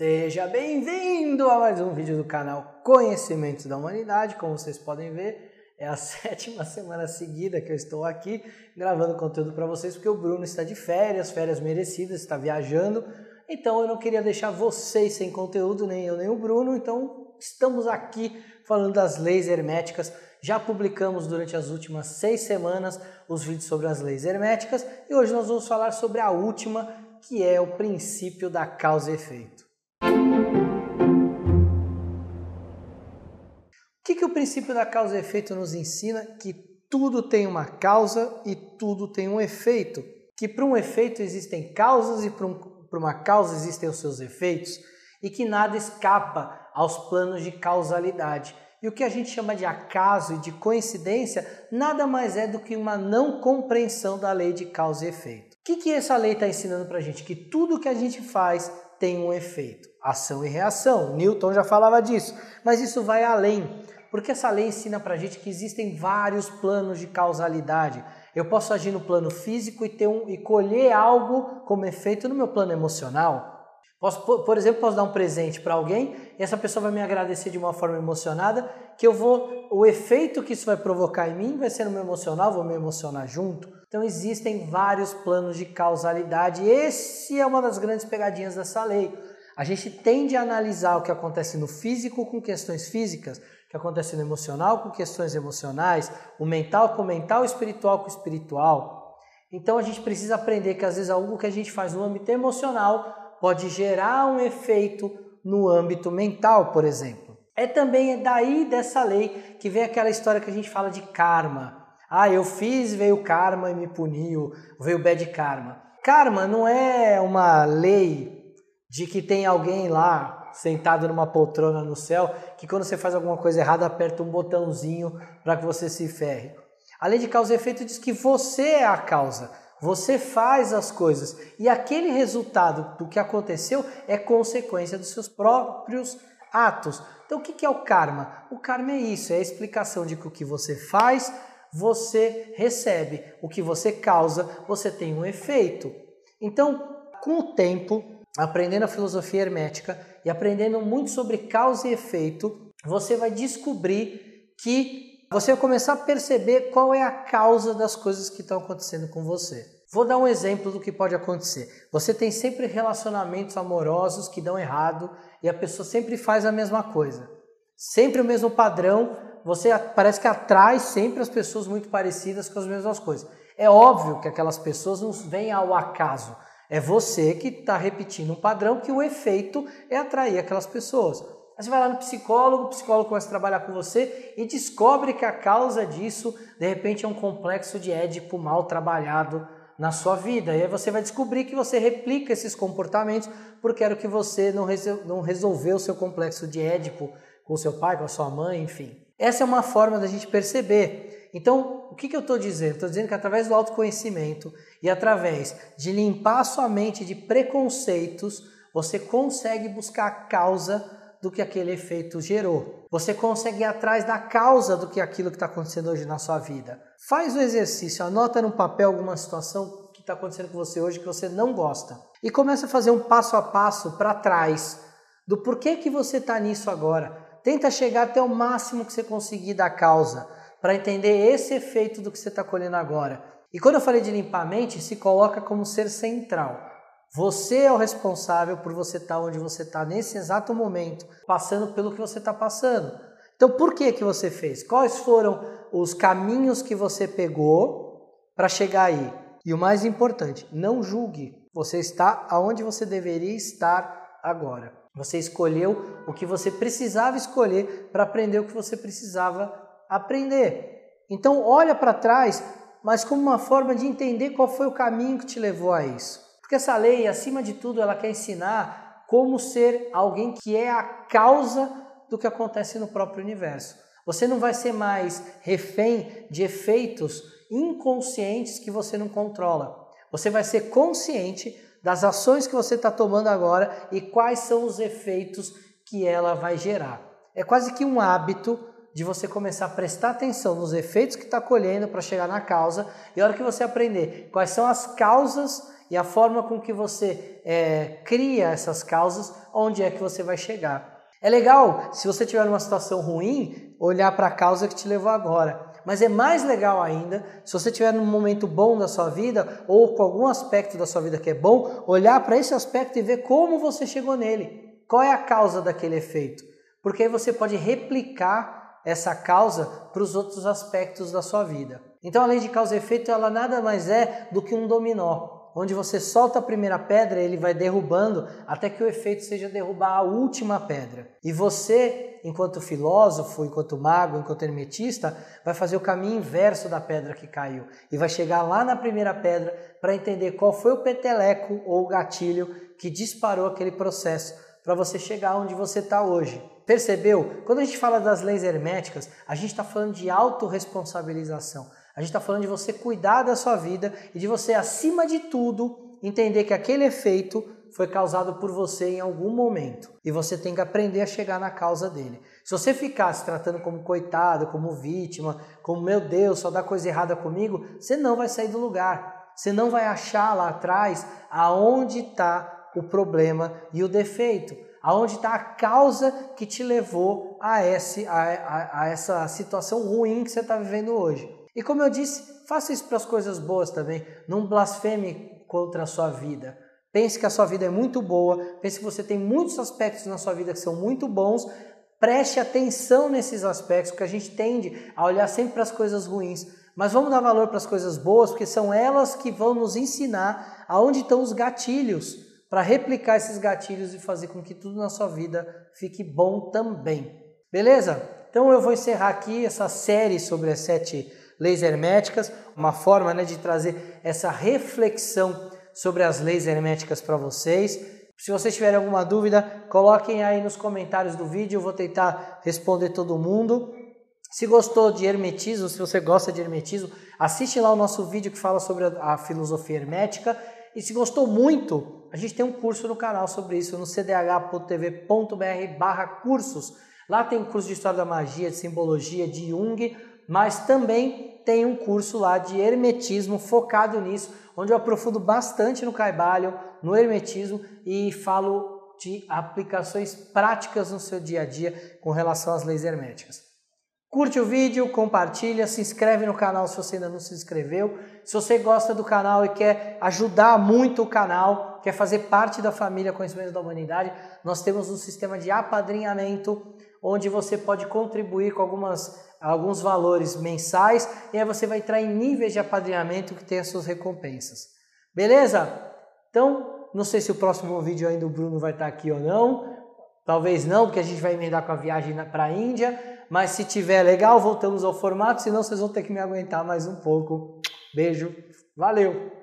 Seja bem-vindo a mais um vídeo do canal Conhecimentos da Humanidade. Como vocês podem ver, é a sétima semana seguida que eu estou aqui gravando conteúdo para vocês, porque o Bruno está de férias, férias merecidas, está viajando. Então eu não queria deixar vocês sem conteúdo, nem eu nem o Bruno. Então estamos aqui falando das leis herméticas. Já publicamos durante as últimas seis semanas os vídeos sobre as leis herméticas e hoje nós vamos falar sobre a última, que é o princípio da causa e efeito. Princípio da causa e efeito nos ensina? Que tudo tem uma causa e tudo tem um efeito. Que para um efeito existem causas e para um, uma causa existem os seus efeitos. E que nada escapa aos planos de causalidade. E o que a gente chama de acaso e de coincidência nada mais é do que uma não compreensão da lei de causa e efeito. O que, que essa lei está ensinando para a gente? Que tudo que a gente faz tem um efeito, ação e reação. Newton já falava disso, mas isso vai além, porque essa lei ensina para a gente que existem vários planos de causalidade. Eu posso agir no plano físico e, ter um, e colher algo como efeito no meu plano emocional. Posso, por exemplo, posso dar um presente para alguém e essa pessoa vai me agradecer de uma forma emocionada, que eu vou, o efeito que isso vai provocar em mim vai ser no meu emocional, vou me emocionar junto. Então existem vários planos de causalidade. Esse é uma das grandes pegadinhas dessa lei. A gente tende a analisar o que acontece no físico com questões físicas, que acontece no emocional com questões emocionais, o mental com o mental, o espiritual com o espiritual. Então a gente precisa aprender que às vezes algo que a gente faz no âmbito emocional pode gerar um efeito no âmbito mental, por exemplo. É também daí dessa lei que vem aquela história que a gente fala de karma. Ah, eu fiz, veio karma e me puniu, veio bad karma. Karma não é uma lei de que tem alguém lá sentado numa poltrona no céu que quando você faz alguma coisa errada aperta um botãozinho para que você se ferre. A lei de causa e efeito diz que você é a causa. Você faz as coisas e aquele resultado do que aconteceu é consequência dos seus próprios atos. Então, o que é o karma? O karma é isso, é a explicação de que o que você faz, você recebe. O que você causa, você tem um efeito. Então, com o tempo, aprendendo a filosofia hermética e aprendendo muito sobre causa e efeito, você vai descobrir que você vai começar a perceber qual é a causa das coisas que estão acontecendo com você. Vou dar um exemplo do que pode acontecer. Você tem sempre relacionamentos amorosos que dão errado e a pessoa sempre faz a mesma coisa. Sempre o mesmo padrão, você parece que atrai sempre as pessoas muito parecidas com as mesmas coisas. É óbvio que aquelas pessoas não vêm ao acaso. É você que está repetindo um padrão que o efeito é atrair aquelas pessoas. Aí você vai lá no psicólogo, o psicólogo começa a trabalhar com você e descobre que a causa disso, de repente, é um complexo de Édipo mal trabalhado na sua vida. E aí você vai descobrir que você replica esses comportamentos porque era o que você não, resol não resolveu o seu complexo de Édipo com seu pai, com a sua mãe, enfim. Essa é uma forma da gente perceber. Então, o que, que eu estou dizendo? Estou dizendo que através do autoconhecimento e através de limpar a sua mente de preconceitos, você consegue buscar a causa do que aquele efeito gerou. Você consegue ir atrás da causa do que aquilo que está acontecendo hoje na sua vida. Faz o exercício, anota no papel alguma situação que está acontecendo com você hoje que você não gosta e começa a fazer um passo a passo para trás do porquê que você está nisso agora. Tenta chegar até o máximo que você conseguir da causa para entender esse efeito do que você está colhendo agora. E quando eu falei de limpar a mente, se coloca como ser central. Você é o responsável por você estar onde você está nesse exato momento, passando pelo que você está passando. Então, por que que você fez? Quais foram os caminhos que você pegou para chegar aí? E o mais importante, não julgue. Você está aonde você deveria estar agora. Você escolheu o que você precisava escolher para aprender o que você precisava aprender. Então, olha para trás, mas como uma forma de entender qual foi o caminho que te levou a isso. Porque essa lei, acima de tudo, ela quer ensinar como ser alguém que é a causa do que acontece no próprio universo. Você não vai ser mais refém de efeitos inconscientes que você não controla. Você vai ser consciente das ações que você está tomando agora e quais são os efeitos que ela vai gerar. É quase que um hábito de você começar a prestar atenção nos efeitos que está colhendo para chegar na causa, e a hora que você aprender quais são as causas e a forma com que você é, cria essas causas, onde é que você vai chegar. É legal, se você tiver numa situação ruim, olhar para a causa que te levou agora. Mas é mais legal ainda, se você estiver num momento bom da sua vida ou com algum aspecto da sua vida que é bom, olhar para esse aspecto e ver como você chegou nele. Qual é a causa daquele efeito? Porque aí você pode replicar essa causa para os outros aspectos da sua vida. Então, a lei de causa e efeito, ela nada mais é do que um dominó onde você solta a primeira pedra, ele vai derrubando até que o efeito seja derrubar a última pedra. E você, enquanto filósofo, enquanto mago, enquanto hermetista, vai fazer o caminho inverso da pedra que caiu e vai chegar lá na primeira pedra para entender qual foi o peteleco ou o gatilho que disparou aquele processo para você chegar onde você está hoje. Percebeu? Quando a gente fala das leis herméticas, a gente está falando de autorresponsabilização. A gente está falando de você cuidar da sua vida e de você, acima de tudo, entender que aquele efeito foi causado por você em algum momento e você tem que aprender a chegar na causa dele. Se você ficar se tratando como coitado, como vítima, como meu Deus, só dá coisa errada comigo, você não vai sair do lugar. Você não vai achar lá atrás aonde está o problema e o defeito, aonde está a causa que te levou a, esse, a, a, a essa situação ruim que você está vivendo hoje. E como eu disse, faça isso para as coisas boas também. Não blasfeme contra a sua vida. Pense que a sua vida é muito boa, pense que você tem muitos aspectos na sua vida que são muito bons. Preste atenção nesses aspectos, porque a gente tende a olhar sempre para as coisas ruins. Mas vamos dar valor para as coisas boas, porque são elas que vão nos ensinar aonde estão os gatilhos, para replicar esses gatilhos e fazer com que tudo na sua vida fique bom também. Beleza? Então eu vou encerrar aqui essa série sobre as sete leis herméticas, uma forma né, de trazer essa reflexão sobre as leis herméticas para vocês. Se vocês tiverem alguma dúvida, coloquem aí nos comentários do vídeo, eu vou tentar responder todo mundo. Se gostou de hermetismo, se você gosta de hermetismo, assiste lá o nosso vídeo que fala sobre a, filosofia hermética. E se gostou muito, a gente tem um curso no canal sobre isso, no cdh.tv.br barra cursos. Lá tem curso de História da Magia, de Simbologia, de Jung, mas também tem um curso lá de hermetismo focado nisso, onde eu aprofundo bastante no caibalho, no hermetismo e falo de aplicações práticas no seu dia a dia com relação às leis herméticas. Curte o vídeo, compartilha, se inscreve no canal se você ainda não se inscreveu. Se você gosta do canal e quer ajudar muito o canal, quer fazer parte da família Conhecimento da Humanidade, nós temos um sistema de apadrinhamento onde você pode contribuir com algumas alguns valores mensais e aí você vai entrar em níveis de apadrinhamento que tem as suas recompensas. Beleza? Então, não sei se o próximo vídeo ainda o Bruno vai estar aqui ou não. Talvez não, porque a gente vai emendar com a viagem para a Índia. Mas se tiver legal, voltamos ao formato. Senão, vocês vão ter que me aguentar mais um pouco. Beijo. Valeu!